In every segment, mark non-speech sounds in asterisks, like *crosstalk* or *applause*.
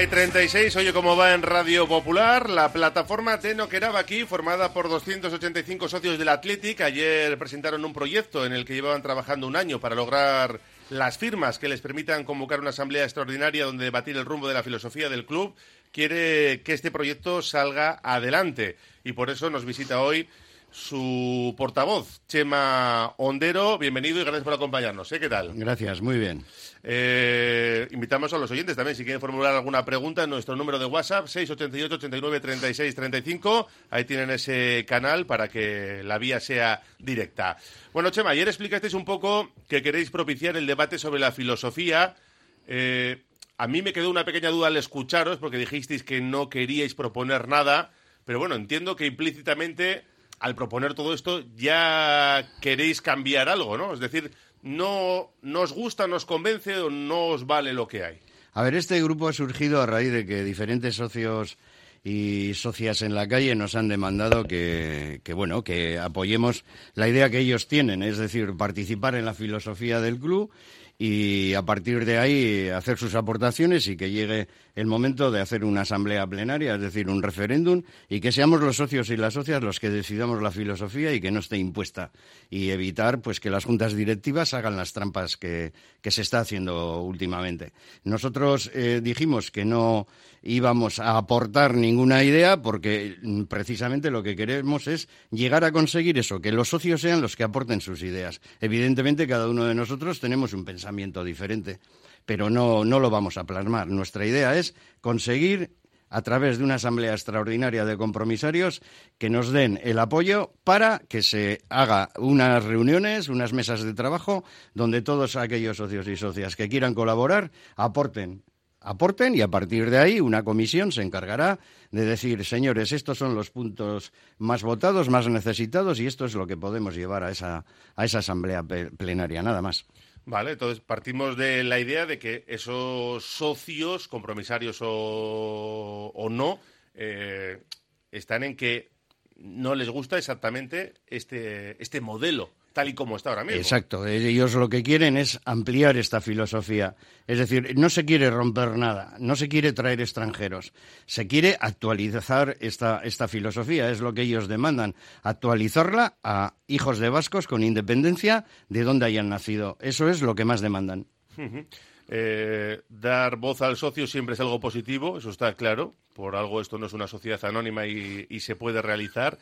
Y 36, oye cómo va en Radio Popular, la plataforma Teno aquí, formada por 285 socios del Athletic. Ayer presentaron un proyecto en el que llevaban trabajando un año para lograr las firmas que les permitan convocar una asamblea extraordinaria donde debatir el rumbo de la filosofía del club. Quiere que este proyecto salga adelante y por eso nos visita hoy su portavoz, Chema Ondero. Bienvenido y gracias por acompañarnos. ¿eh? ¿Qué tal? Gracias, muy bien. Eh, invitamos a los oyentes también, si quieren formular alguna pregunta, en nuestro número de WhatsApp, 688 89 36 35. Ahí tienen ese canal para que la vía sea directa. Bueno, Chema, ayer explicasteis un poco que queréis propiciar el debate sobre la filosofía. Eh, a mí me quedó una pequeña duda al escucharos, porque dijisteis que no queríais proponer nada, pero bueno, entiendo que implícitamente al proponer todo esto ya queréis cambiar algo, ¿no? Es decir, no nos gusta, nos convence o no os vale lo que hay. A ver, este grupo ha surgido a raíz de que diferentes socios y socias en la calle nos han demandado que, bueno que apoyemos la idea que ellos tienen, es decir, participar en la filosofía del club y a partir de ahí hacer sus aportaciones y que llegue el momento de hacer una asamblea plenaria, es decir, un referéndum, y que seamos los socios y las socias los que decidamos la filosofía y que no esté impuesta. Y evitar pues que las juntas directivas hagan las trampas que, se está haciendo últimamente. Nosotros eh, dijimos que no íbamos a aportar ninguna idea porque mm, precisamente lo que queremos es llegar a conseguir eso, que los socios sean los que aporten sus ideas. Evidentemente cada uno de nosotros tenemos un pensamiento diferente, pero no, no lo vamos a plasmar. Nuestra idea es conseguir a través de una asamblea extraordinaria de compromisarios que nos den el apoyo para que se haga unas reuniones, unas mesas de trabajo donde todos aquellos socios y socias que quieran colaborar aporten aporten y a partir de ahí una comisión se encargará de decir, señores, estos son los puntos más votados, más necesitados y esto es lo que podemos llevar a esa, a esa asamblea plenaria, nada más. Vale, entonces partimos de la idea de que esos socios, compromisarios o, o no, eh, están en que no les gusta exactamente este, este modelo tal y como está ahora mismo. Exacto, ellos lo que quieren es ampliar esta filosofía. Es decir, no se quiere romper nada, no se quiere traer extranjeros, se quiere actualizar esta, esta filosofía, es lo que ellos demandan, actualizarla a hijos de vascos con independencia de donde hayan nacido. Eso es lo que más demandan. Eh, dar voz al socio siempre es algo positivo, eso está claro. Por algo esto no es una sociedad anónima y se puede realizar.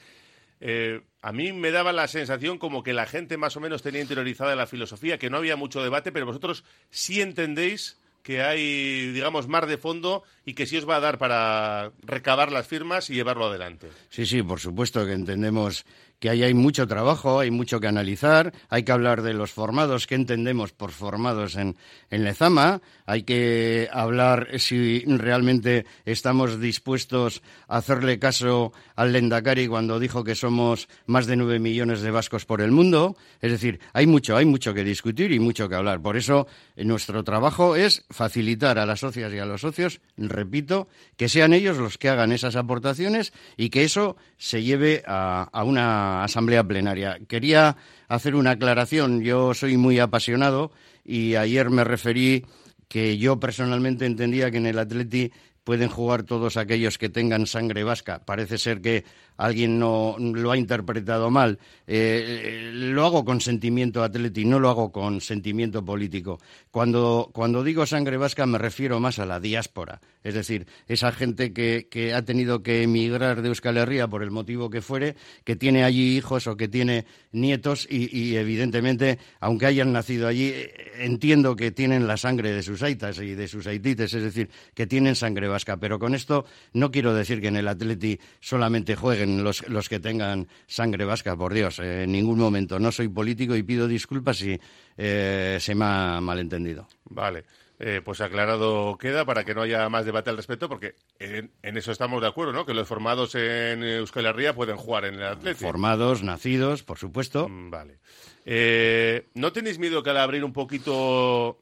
Eh, a mí me daba la sensación como que la gente más o menos tenía interiorizada la filosofía, que no había mucho debate, pero vosotros sí entendéis que hay, digamos, mar de fondo y que sí os va a dar para recabar las firmas y llevarlo adelante. Sí, sí, por supuesto que entendemos que ahí hay mucho trabajo, hay mucho que analizar, hay que hablar de los formados, qué entendemos por formados en, en Lezama, hay que hablar si realmente estamos dispuestos a hacerle caso al Lendakari cuando dijo que somos más de nueve millones de vascos por el mundo. Es decir, hay mucho, hay mucho que discutir y mucho que hablar. Por eso, nuestro trabajo es facilitar a las socias y a los socios, repito, que sean ellos los que hagan esas aportaciones y que eso se lleve a, a una asamblea plenaria. Quería hacer una aclaración. Yo soy muy apasionado y ayer me referí que yo personalmente entendía que en el Atleti pueden jugar todos aquellos que tengan sangre vasca. Parece ser que alguien no lo ha interpretado mal. Eh, lo hago con sentimiento atlético, no lo hago con sentimiento político. Cuando, cuando digo sangre vasca me refiero más a la diáspora, es decir, esa gente que, que, ha tenido que emigrar de Euskal Herria por el motivo que fuere, que tiene allí hijos o que tiene nietos y, evidentemente, aunque hayan nacido allí, entiendo que tienen la sangre de sus aitas y de sus haitites, es decir, que tienen sangre vasca. Pero con esto no quiero decir que en el Atleti solamente jueguen los, los que tengan sangre vasca, por Dios, eh, en ningún momento. No soy político y pido disculpas si eh, se me ha malentendido. Vale. Eh, pues aclarado queda para que no haya más debate al respecto, porque en, eso estamos de acuerdo, ¿no? Que los formados en Euskal Herria pueden jugar en el Atlético. Formados, nacidos, por supuesto. Mm, vale. ¿No tenéis miedo que al abrir un poquito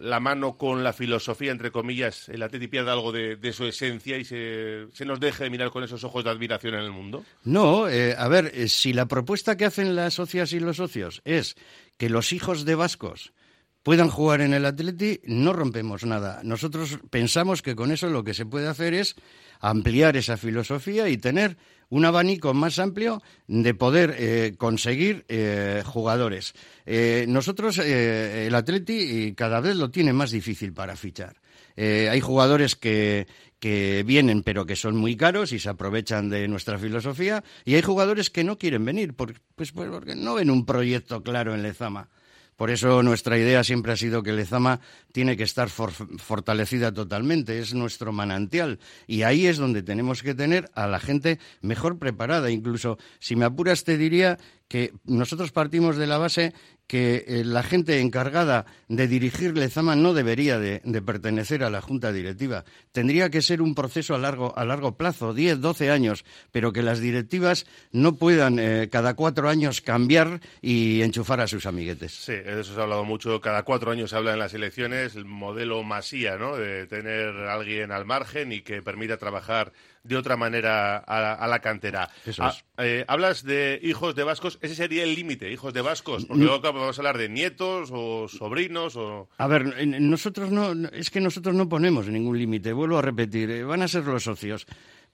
la mano con la filosofía, entre comillas, el Atleti pierda algo de, su esencia y se, nos deje de mirar con esos ojos de admiración en el mundo? No, eh, a ver, eh, si la propuesta que hacen las socias y los socios es que los hijos de vascos puedan jugar en el Atleti, no rompemos nada. Nosotros pensamos que con eso lo que se puede hacer es ampliar esa filosofía y tener un abanico más amplio de poder eh, conseguir eh, jugadores. Eh, nosotros, el Atleti cada vez lo tiene más difícil para fichar. hay jugadores que, que vienen pero que son muy caros y se aprovechan de nuestra filosofía y hay jugadores que no quieren venir pues, pues porque no ven un proyecto claro en Lezama. Por eso nuestra idea siempre ha sido que Lezama tiene que estar fortalecida totalmente, es nuestro manantial. Y ahí es donde tenemos que tener a la gente mejor preparada. Incluso, si me apuras, te diría que nosotros partimos de la base que eh, la gente encargada de dirigir Lezama no debería de, pertenecer a la junta directiva. Tendría que ser un proceso a largo, a largo plazo, 10, 12 años, pero que las directivas no puedan eh, cada cuatro años cambiar y enchufar a sus amiguetes. Sí, de eso se ha hablado mucho. Cada cuatro años se habla en las elecciones el modelo masía, ¿no? De tener a alguien al margen y que permita trabajar de otra manera a, la cantera. Ah, eh, hablas de hijos de vascos, ese sería el límite, hijos de vascos, porque luego vamos a hablar de nietos o sobrinos o... A ver, nosotros no, es que nosotros no ponemos ningún límite, vuelvo a repetir, eh, van a ser los socios.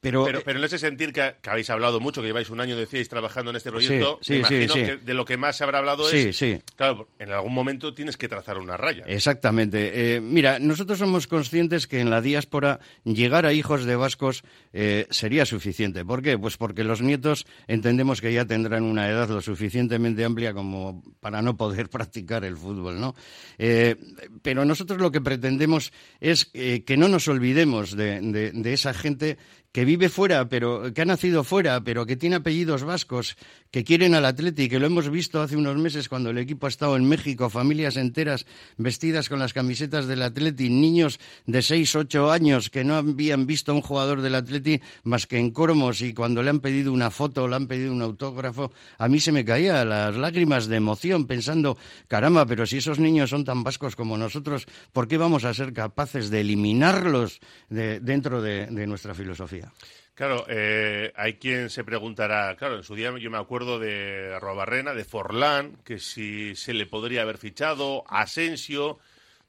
Pero, pero, en ese sentir que, habéis hablado mucho, que lleváis un año, decíais, trabajando en este proyecto, imagino que de lo que más se habrá hablado es... Claro, en algún momento tienes que trazar una raya. Exactamente. Eh, mira, nosotros somos conscientes que en la diáspora llegar a hijos de vascos eh, sería suficiente. ¿Por qué? Pues porque los nietos entendemos que ya tendrán una edad lo suficientemente amplia como para no poder *laughs* practicar el fútbol, ¿no? Eh, pero nosotros lo que pretendemos es que no nos olvidemos de esa gente que vive fuera, pero que ha nacido fuera, pero que tiene apellidos vascos, que quieren al Atleti, que lo hemos visto hace unos meses cuando el equipo ha estado en México, familias enteras vestidas con las camisetas del Atleti, niños de 6, 8 años que no habían visto a un jugador del Atleti más que en Cormos y cuando le han pedido una foto, le han pedido un autógrafo, a mí se me caían las lágrimas de emoción pensando, caramba, pero si esos niños son tan vascos como nosotros, ¿por qué vamos a ser capaces de eliminarlos dentro de nuestra filosofía? Claro, eh, hay quien se preguntará, claro, en su día yo me acuerdo de Arrobarrena, de Forlán, que si se le podría haber fichado, Asensio,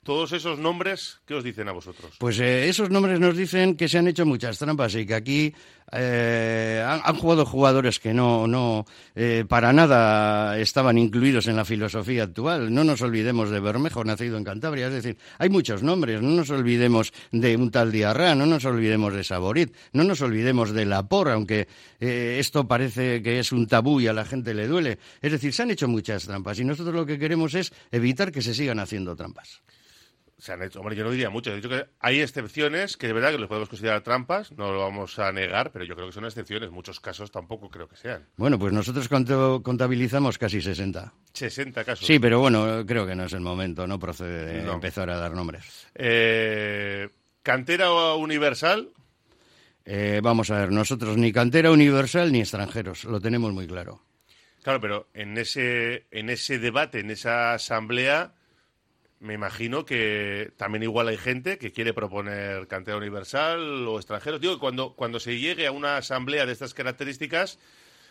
todos esos nombres, ¿qué os dicen a vosotros? Pues eh, esos nombres nos dicen que se han hecho muchas trampas y que aquí eh, han, jugado jugadores que no, no eh, para nada estaban incluidos en la filosofía actual. No nos olvidemos de Bermejo, nacido en Cantabria. Es decir, hay muchos nombres. No nos olvidemos de un tal Diarra, no nos olvidemos de Saborit, no nos olvidemos de Lapor, aunque esto parece que es un tabú y a la gente le duele. Es decir, se han hecho muchas trampas y nosotros lo que queremos es evitar que se sigan haciendo trampas se han hecho, hombre, yo no diría mucho. He dicho que hay excepciones que de verdad que los podemos considerar trampas, no lo vamos a negar, pero yo creo que son excepciones. Muchos casos tampoco creo que sean. Bueno, pues nosotros contabilizamos casi 60. 60 casos. Sí, pero bueno, creo que no es el momento, no procede de empezar a dar nombres. Eh, ¿Cantera universal? Eh, vamos a ver, nosotros ni cantera universal ni extranjeros, lo tenemos muy claro. Claro, pero en ese, en ese debate, en esa asamblea me imagino que también igual hay gente que quiere proponer cantera universal o extranjeros. Digo cuando, cuando se llegue a una asamblea de estas características,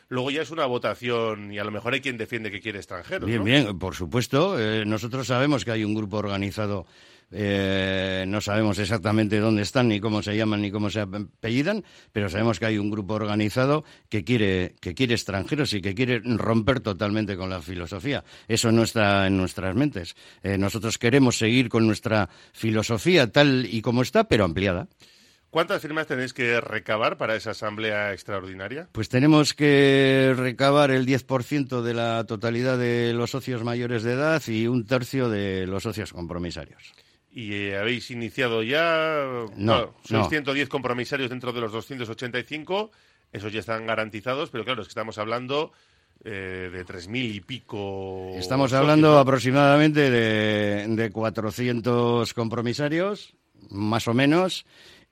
luego ya es una votación y a lo mejor hay quien defiende que quiere extranjeros. Bien, bien, por supuesto. Eh, nosotros sabemos que hay un grupo organizado eh, no sabemos exactamente dónde están, ni cómo se llaman, ni cómo se apellidan, pero sabemos que hay un grupo organizado que quiere, que quiere extranjeros y que quiere romper totalmente con la filosofía. Eso no está en nuestras mentes. Eh, nosotros queremos seguir con nuestra filosofía tal y como está, pero ampliada. ¿Cuántas firmas tenéis que recabar para esa asamblea extraordinaria? Pues tenemos que recabar el 10% de la totalidad de los socios mayores de edad y un tercio de los socios compromisarios. Y eh, habéis iniciado ya. No, sois 110 compromisarios dentro de los 285. Esos ya están garantizados, pero claro, es que estamos hablando eh, de 3.000 y pico. Estamos hablando aproximadamente de, de 400 compromisarios, más o menos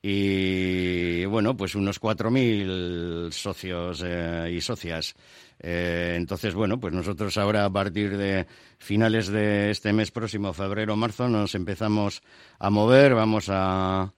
y bueno, pues unos 4.000 socios eh, y socias. Eh, entonces, bueno, pues nosotros ahora a partir de finales de este mes próximo, febrero, marzo, nos empezamos a mover, vamos a,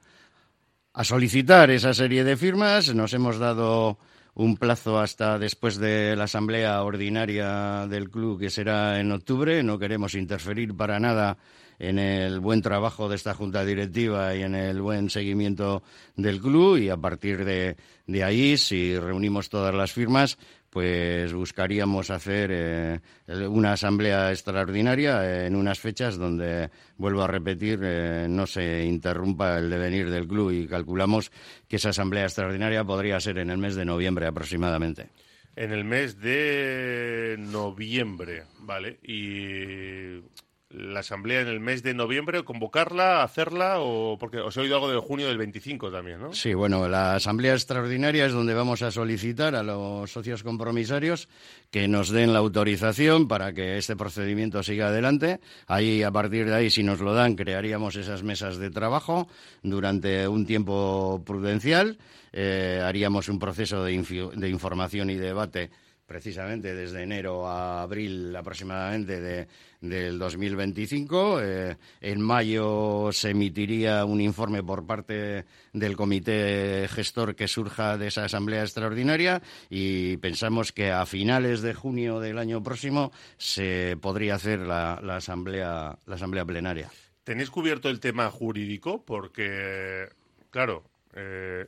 a solicitar esa serie de firmas. Nos hemos dado un plazo hasta después de la asamblea ordinaria del club, que será en octubre. No queremos interferir para nada en el buen trabajo de esta junta directiva y en el buen seguimiento del club y a partir de, de ahí, si reunimos todas las firmas, pues buscaríamos hacer eh, una asamblea extraordinaria en unas fechas donde, vuelvo a repetir, eh, no se interrumpa el devenir del club y calculamos que esa asamblea extraordinaria podría ser en el mes de noviembre aproximadamente. En el mes de noviembre, ¿vale? Y la asamblea en el mes de noviembre, convocarla, hacerla, o porque os he oído algo de junio del 25 también, ¿no? Sí, bueno, la asamblea extraordinaria es donde vamos a solicitar a los socios compromisarios que nos den la autorización para que este procedimiento siga adelante. Ahí, a partir de ahí, si nos lo dan, crearíamos esas mesas de trabajo durante un tiempo prudencial. Eh, haríamos un proceso de, de información y debate precisamente desde enero a abril aproximadamente de, del 2025. Eh, en mayo se emitiría un informe por parte del comité gestor que surja de esa asamblea extraordinaria y pensamos que a finales de junio del año próximo se podría hacer la, asamblea la asamblea plenaria. ¿Tenéis cubierto el tema jurídico? Porque, claro, eh,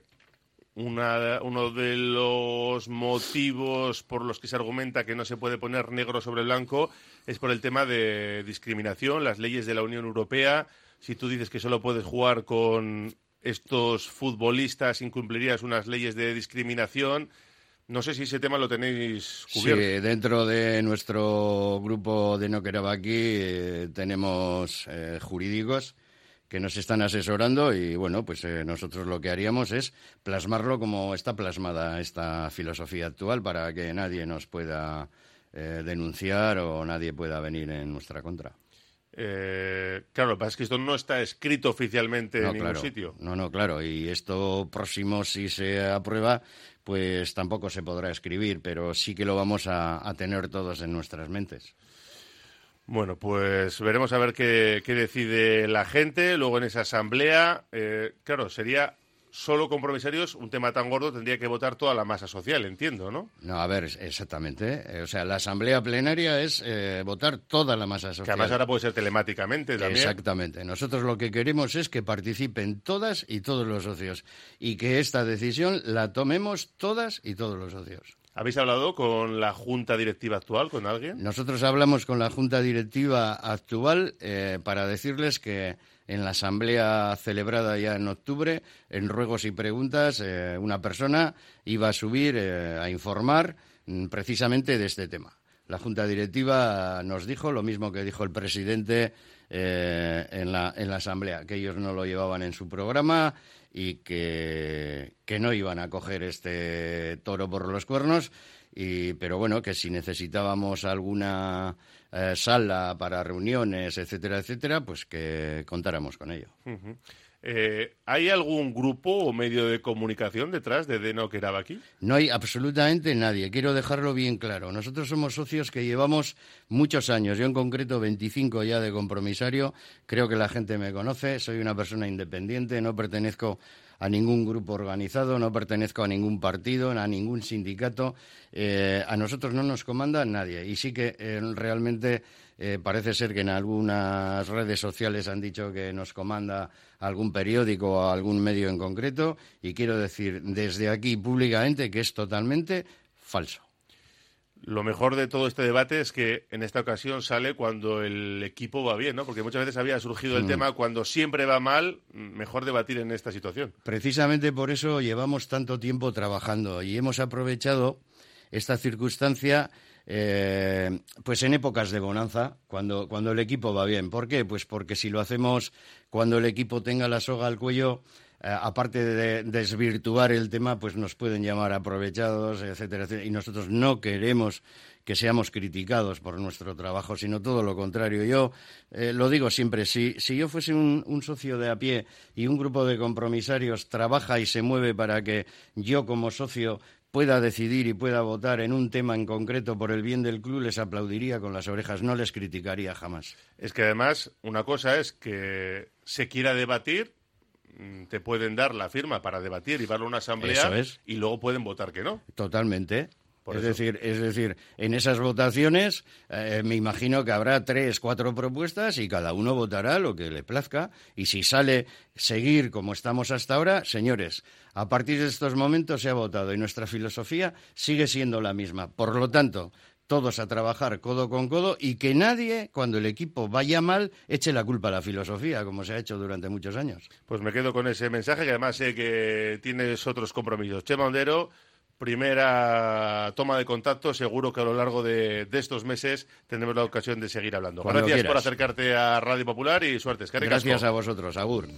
uno de los motivos por los que se argumenta que no se puede poner negro sobre blanco es por el tema de discriminación, las leyes de la Unión Europea. Si tú dices que solo puedes jugar con estos futbolistas, incumplirías unas leyes de discriminación. No sé si ese tema lo tenéis cubierto. Sí, dentro de nuestro grupo de No aquí eh, tenemos eh, jurídicos que nos están asesorando y bueno, pues eh, nosotros lo que haríamos es plasmarlo como está plasmada esta filosofía actual para que nadie nos pueda eh, denunciar o nadie pueda venir en nuestra contra. Eh, claro, lo que pasa es que esto no está escrito oficialmente en ningún sitio. No, no, claro. Y esto próximo, si se aprueba, pues tampoco se podrá escribir, pero sí que lo vamos a tener todos en nuestras mentes. Bueno, pues veremos a ver qué, decide la gente. Luego en esa asamblea, eh, claro, sería solo compromisarios, un tema tan gordo tendría que votar toda la masa social, entiendo, ¿no? No, a ver, exactamente. Eh, o sea, la asamblea plenaria es eh, votar toda la masa social. Que además ahora puede ser telemáticamente también. Exactamente. Nosotros lo que queremos es que participen todas y todos los socios y que esta decisión la tomemos todas y todos los socios. ¿Habéis hablado con la junta directiva actual, con alguien? Nosotros hablamos con la junta directiva actual eh, para decirles que en la asamblea celebrada ya en octubre, en ruegos y preguntas, eh, una persona iba a subir eh, a informar mm, precisamente de este tema. La junta directiva nos dijo lo mismo que dijo el presidente en, la, en la asamblea, que ellos no lo llevaban en su programa y que, no iban a coger este toro por los cuernos. Y, pero bueno, que si necesitábamos alguna eh, sala para reuniones, etcétera, etcétera, pues que contáramos con ello. Eh, ¿Hay algún grupo o medio de comunicación detrás de Deno aquí? No hay absolutamente nadie. Quiero dejarlo bien claro. Nosotros somos socios que llevamos muchos años. Yo en concreto 25 ya de compromisario. Creo que la gente me conoce. Soy una persona independiente. No pertenezco a ningún grupo organizado, no pertenezco a ningún partido, a ningún sindicato. Eh, a nosotros no nos comanda nadie. Y sí que eh, realmente eh, parece ser que en algunas redes sociales han dicho que nos comanda algún periódico o algún medio en concreto. Y quiero decir desde aquí públicamente que es totalmente falso. Lo mejor de todo este debate es que en esta ocasión sale cuando el equipo va bien, ¿no? Porque muchas veces había surgido el mm. tema cuando siempre va mal, mejor debatir en esta situación. Precisamente por eso llevamos tanto tiempo trabajando y hemos aprovechado esta circunstancia eh, pues en épocas de bonanza, cuando, cuando el equipo va bien. ¿Por qué? Pues porque si lo hacemos cuando el equipo tenga la soga al cuello, aparte de desvirtuar el tema, pues nos pueden llamar aprovechados, etcétera, etcétera. Y nosotros no queremos que seamos criticados por nuestro trabajo, sino todo lo contrario. Yo eh, lo digo siempre, si, si yo fuese un, un, socio de a pie y un grupo de compromisarios trabaja y se mueve para que yo como socio pueda decidir y pueda votar en un tema en concreto por el bien del club, les aplaudiría con las orejas, no les criticaría jamás. Es que además una cosa es que se quiera debatir te pueden dar la firma para debatir y darle a una asamblea es. y luego pueden votar que no. Totalmente. Por es eso. decir, es decir, en esas votaciones eh, me imagino que habrá tres, cuatro propuestas y cada uno votará lo que le plazca. Y si sale seguir como estamos hasta ahora, señores, a partir de estos momentos se ha votado y nuestra filosofía sigue siendo la misma. Por lo tanto, todos a trabajar codo con codo y que nadie, cuando el equipo vaya mal, eche la culpa a la filosofía, como se ha hecho durante muchos años. Pues me quedo con ese mensaje que además sé que tienes otros compromisos. Chema Ondero, primera toma de contacto. Seguro que a lo largo de, de estos meses tendremos la ocasión de seguir hablando. Cuando Gracias por acercarte a Radio Popular y suerte. Gracias a vosotros, Agur.